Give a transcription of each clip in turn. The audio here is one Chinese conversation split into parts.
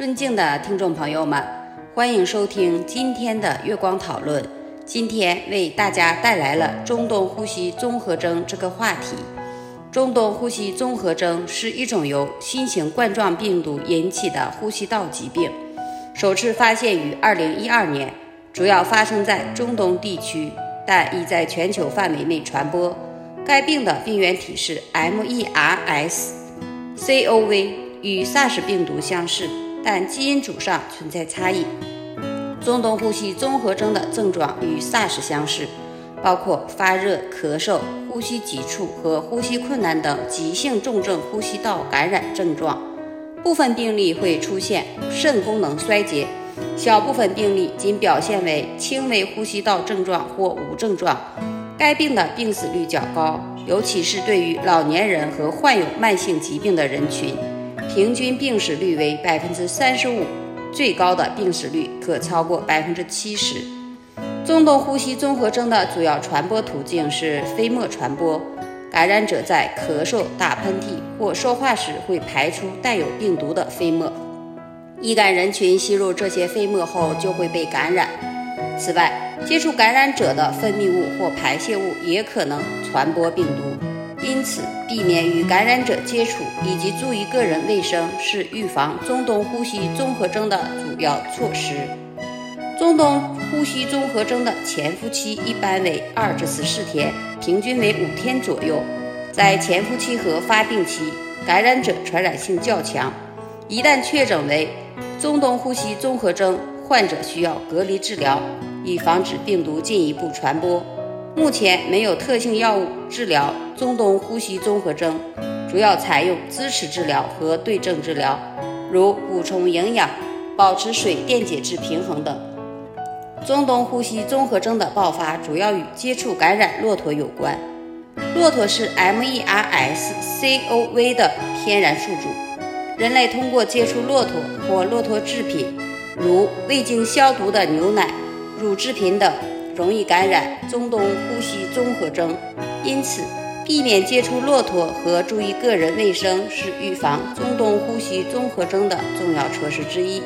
尊敬的听众朋友们，欢迎收听今天的月光讨论。今天为大家带来了中东呼吸综合征这个话题。中东呼吸综合征是一种由新型冠状病毒引起的呼吸道疾病，首次发现于2012年，主要发生在中东地区，但已在全球范围内传播。该病的病原体是 MERS-CoV，与 SARS 病毒相似。但基因组上存在差异。中东呼吸综合征的症状与 SARS 相似，包括发热、咳嗽、呼吸急促和呼吸困难等急性重症呼吸道感染症状。部分病例会出现肾功能衰竭，小部分病例仅表现为轻微呼吸道症状或无症状。该病的病死率较高，尤其是对于老年人和患有慢性疾病的人群。平均病死率为百分之三十五，最高的病死率可超过百分之七十。中东呼吸综合征的主要传播途径是飞沫传播，感染者在咳嗽、打喷嚏或说话时会排出带有病毒的飞沫，易感人群吸入这些飞沫后就会被感染。此外，接触感染者的分泌物或排泄物也可能传播病毒。因此，避免与感染者接触以及注意个人卫生是预防中东呼吸综合征的主要措施。中东呼吸综合征的潜伏期一般为二至十四天，平均为五天左右。在潜伏期和发病期，感染者传染性较强。一旦确诊为中东呼吸综合征，患者需要隔离治疗，以防止病毒进一步传播。目前没有特性药物治疗中东呼吸综合征，主要采用支持治疗和对症治疗，如补充营养、保持水电解质平衡等。中东呼吸综合征的爆发主要与接触感染骆驼有关。骆驼是 MERS-CoV 的天然宿主，人类通过接触骆驼或骆驼制品，如未经消毒的牛奶、乳制品等。容易感染中东呼吸综合征，因此避免接触骆驼和注意个人卫生是预防中东呼吸综合征的重要措施之一。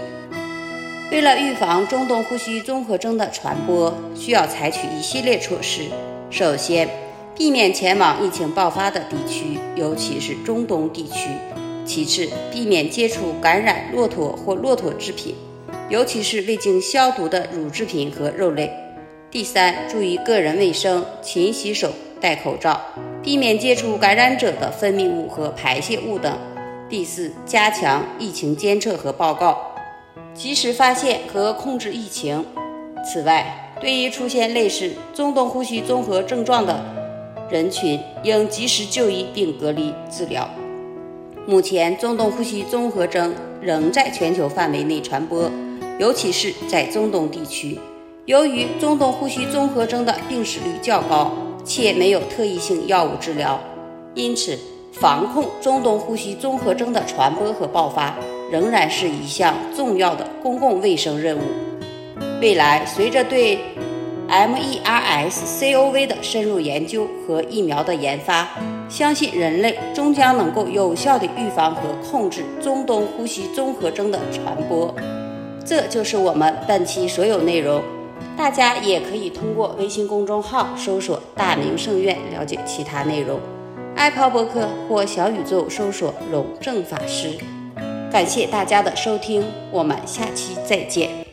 为了预防中东呼吸综合征的传播，需要采取一系列措施。首先，避免前往疫情爆发的地区，尤其是中东地区；其次，避免接触感染骆驼或骆驼制品，尤其是未经消毒的乳制品和肉类。第三，注意个人卫生，勤洗手，戴口罩，避免接触感染者的分泌物和排泄物等。第四，加强疫情监测和报告，及时发现和控制疫情。此外，对于出现类似中东呼吸综合症状的人群，应及时就医并隔离治疗。目前，中东呼吸综合征仍在全球范围内传播，尤其是在中东地区。由于中东呼吸综合征的病死率较高，且没有特异性药物治疗，因此防控中东呼吸综合征的传播和爆发仍然是一项重要的公共卫生任务。未来，随着对 MERS-CoV 的深入研究和疫苗的研发，相信人类终将能够有效地预防和控制中东呼吸综合征的传播。这就是我们本期所有内容。大家也可以通过微信公众号搜索“大明圣院”了解其他内容爱泡博客或小宇宙搜索“荣正法师”。感谢大家的收听，我们下期再见。